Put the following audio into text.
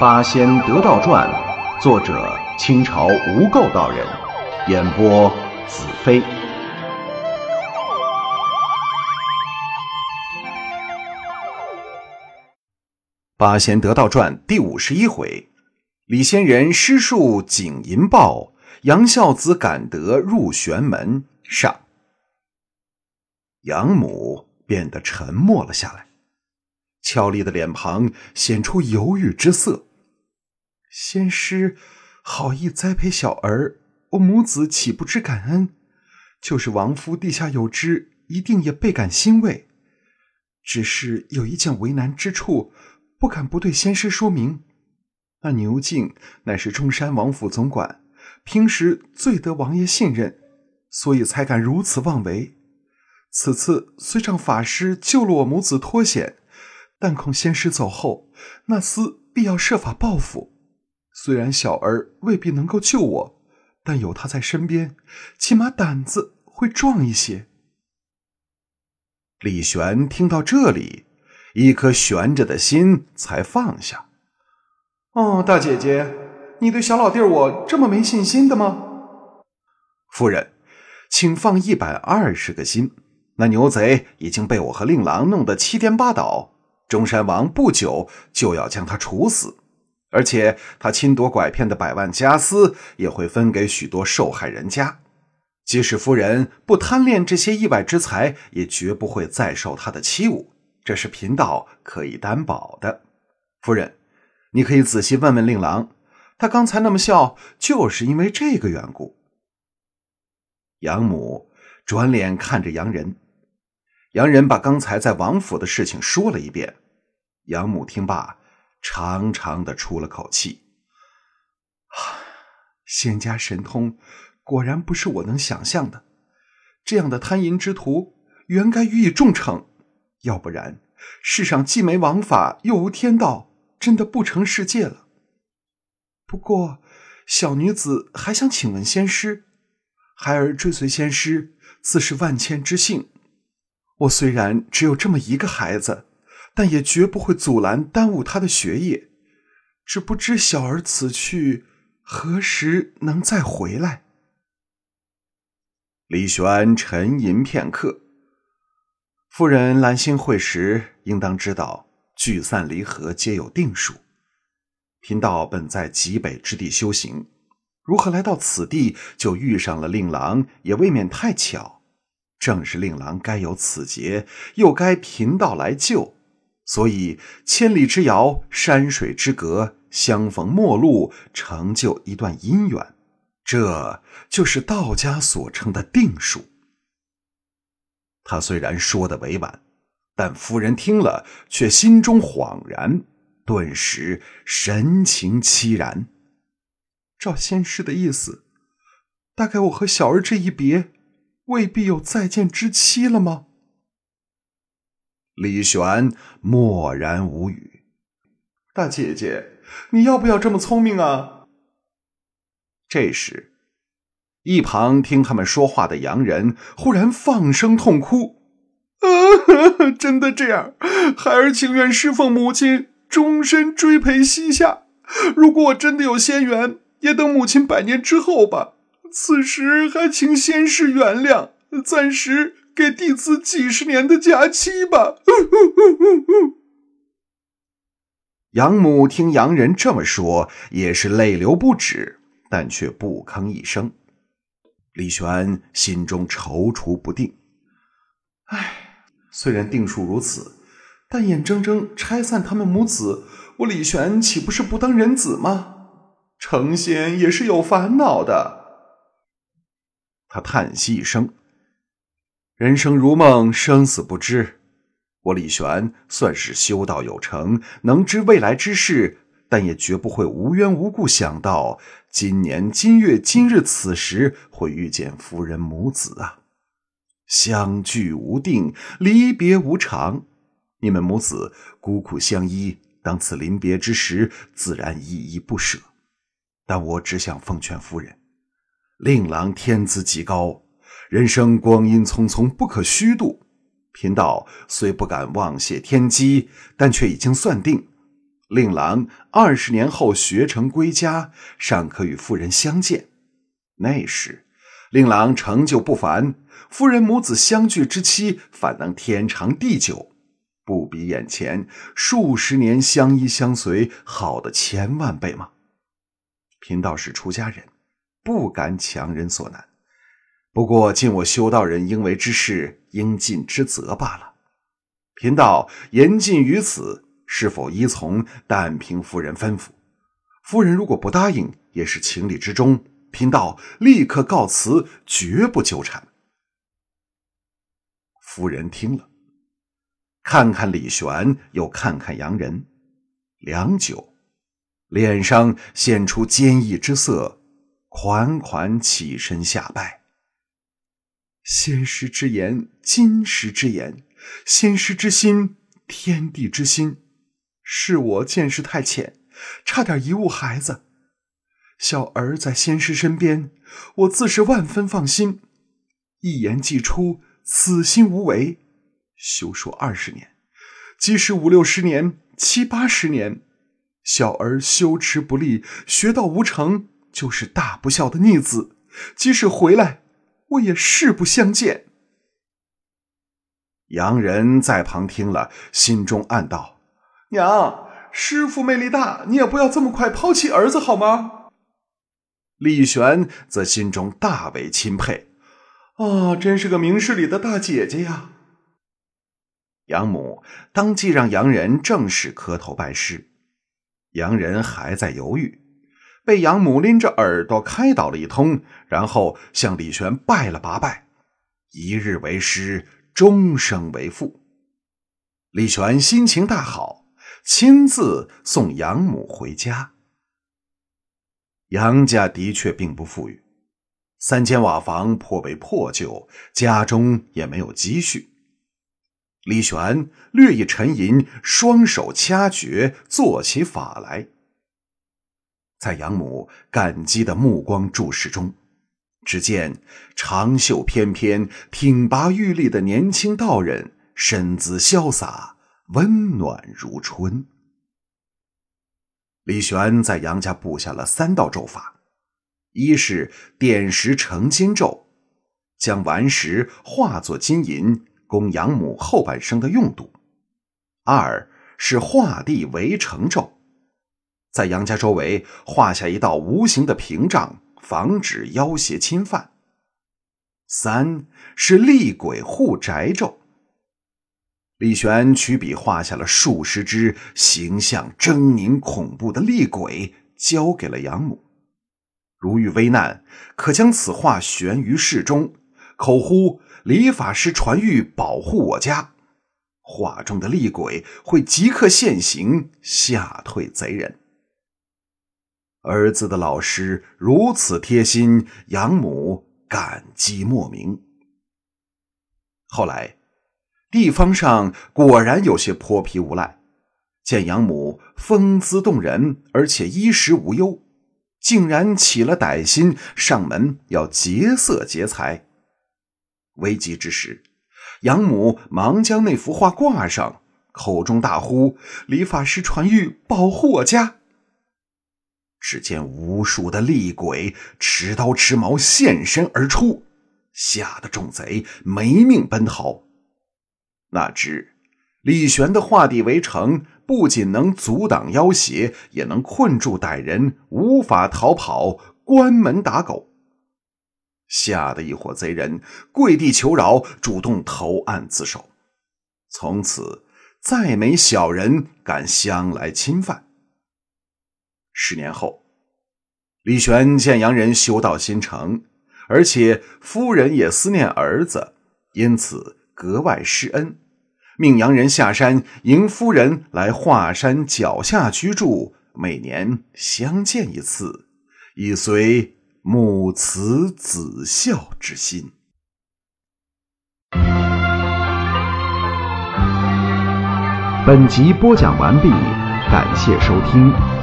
《八仙得道传》，作者清朝无垢道人，演播子飞。《八仙得道传》第五十一回：李仙人施术景银豹，杨孝子赶得入玄门上。养母变得沉默了下来，俏丽的脸庞显出犹豫之色。仙师好意栽培小儿，我母子岂不知感恩？就是王夫地下有知，一定也倍感欣慰。只是有一件为难之处，不敢不对仙师说明。那牛敬乃是中山王府总管，平时最得王爷信任，所以才敢如此妄为。此次虽让法师救了我母子脱险，但恐仙师走后，那厮必要设法报复。虽然小儿未必能够救我，但有他在身边，起码胆子会壮一些。李玄听到这里，一颗悬着的心才放下。哦，大姐姐，你对小老弟我这么没信心的吗？夫人，请放一百二十个心。那牛贼已经被我和令郎弄得七颠八倒，中山王不久就要将他处死。而且他侵夺拐骗的百万家私也会分给许多受害人家，即使夫人不贪恋这些意外之财，也绝不会再受他的欺侮，这是贫道可以担保的。夫人，你可以仔细问问令郎，他刚才那么笑，就是因为这个缘故。养母转脸看着洋人，洋人把刚才在王府的事情说了一遍。养母听罢。长长的出了口气，仙家神通果然不是我能想象的。这样的贪淫之徒，原该予以重惩，要不然世上既没王法，又无天道，真的不成世界了。不过，小女子还想请问仙师，孩儿追随仙师，自是万千之幸。我虽然只有这么一个孩子。但也绝不会阻拦耽误他的学业，只不知小儿此去何时能再回来？李玄沉吟片刻，夫人兰心会时，应当知道聚散离合皆有定数。贫道本在极北之地修行，如何来到此地就遇上了令郎，也未免太巧。正是令郎该有此劫，又该贫道来救。所以，千里之遥，山水之隔，相逢陌路，成就一段姻缘，这就是道家所称的定数。他虽然说的委婉，但夫人听了却心中恍然，顿时神情凄然。照仙师的意思，大概我和小儿这一别，未必有再见之期了吗？李玄默然无语。大姐姐，你要不要这么聪明啊？这时，一旁听他们说话的洋人忽然放声痛哭：“啊，真的这样？孩儿情愿侍奉母亲，终身追陪膝下。如果我真的有仙缘，也等母亲百年之后吧。此时还请仙师原谅，暂时。”给弟子几十年的假期吧。养母听洋人这么说，也是泪流不止，但却不吭一声。李玄心中踌躇不定。唉，虽然定数如此，但眼睁睁拆散他们母子，我李玄岂不是不当人子吗？成仙也是有烦恼的。他叹息一声。人生如梦，生死不知。我李玄算是修道有成，能知未来之事，但也绝不会无缘无故想到今年今月今日此时会遇见夫人母子啊！相聚无定，离别无常。你们母子孤苦相依，当此临别之时，自然依依不舍。但我只想奉劝夫人，令郎天资极高。人生光阴匆匆，不可虚度。贫道虽不敢妄泄天机，但却已经算定，令郎二十年后学成归家，尚可与夫人相见。那时，令郎成就不凡，夫人母子相聚之期，反能天长地久，不比眼前数十年相依相随好的千万倍吗？贫道是出家人，不敢强人所难。不过，尽我修道人应为之事，应尽之责罢了。贫道言尽于此，是否依从？但凭夫人吩咐。夫人如果不答应，也是情理之中。贫道立刻告辞，绝不纠缠。夫人听了，看看李玄，又看看洋人，良久，脸上现出坚毅之色，款款起身下拜。先师之言，今时之言；先师之心，天地之心。是我见识太浅，差点贻误孩子。小儿在先师身边，我自是万分放心。一言既出，此心无违。休说二十年，即使五六十年、七八十年，小儿修持不力，学道无成，就是大不孝的逆子。即使回来，我也誓不相见。洋人在旁听了，心中暗道：“娘，师傅魅力大，你也不要这么快抛弃儿子好吗？”李玄则心中大为钦佩，啊，真是个明事理的大姐姐呀！养母当即让洋人正式磕头拜师，洋人还在犹豫，被养母拎着耳朵开导了一通，然后向李玄拜了八拜，一日为师，终生为父。李玄心情大好，亲自送养母回家。杨家的确并不富裕，三间瓦房颇为破旧，家中也没有积蓄。李玄略一沉吟，双手掐诀，做起法来。在养母感激的目光注视中，只见长袖翩翩、挺拔玉立的年轻道人，身姿潇洒，温暖如春。李玄在杨家布下了三道咒法：一是点石成金咒，将顽石化作金银，供养母后半生的用度；二是画地为城咒，在杨家周围画下一道无形的屏障，防止妖邪侵犯；三是厉鬼护宅咒。李玄取笔画下了数十只形象狰狞恐怖的厉鬼，交给了养母。如遇危难，可将此画悬于室中，口呼“李法师传谕，保护我家”，画中的厉鬼会即刻现形，吓退贼人。儿子的老师如此贴心，养母感激莫名。后来。地方上果然有些泼皮无赖，见养母风姿动人，而且衣食无忧，竟然起了歹心，上门要劫色劫财。危急之时，养母忙将那幅画挂上，口中大呼：“李法师传谕，保护我家。”只见无数的厉鬼持刀持矛现身而出，吓得众贼没命奔逃。哪知李玄的画地为城，不仅能阻挡妖邪，也能困住歹人，无法逃跑，关门打狗。吓得一伙贼人跪地求饶，主动投案自首。从此再没小人敢相来侵犯。十年后，李玄见洋人修道心诚，而且夫人也思念儿子，因此。格外施恩，命洋人下山迎夫人来华山脚下居住，每年相见一次，以随母慈子孝之心。本集播讲完毕，感谢收听。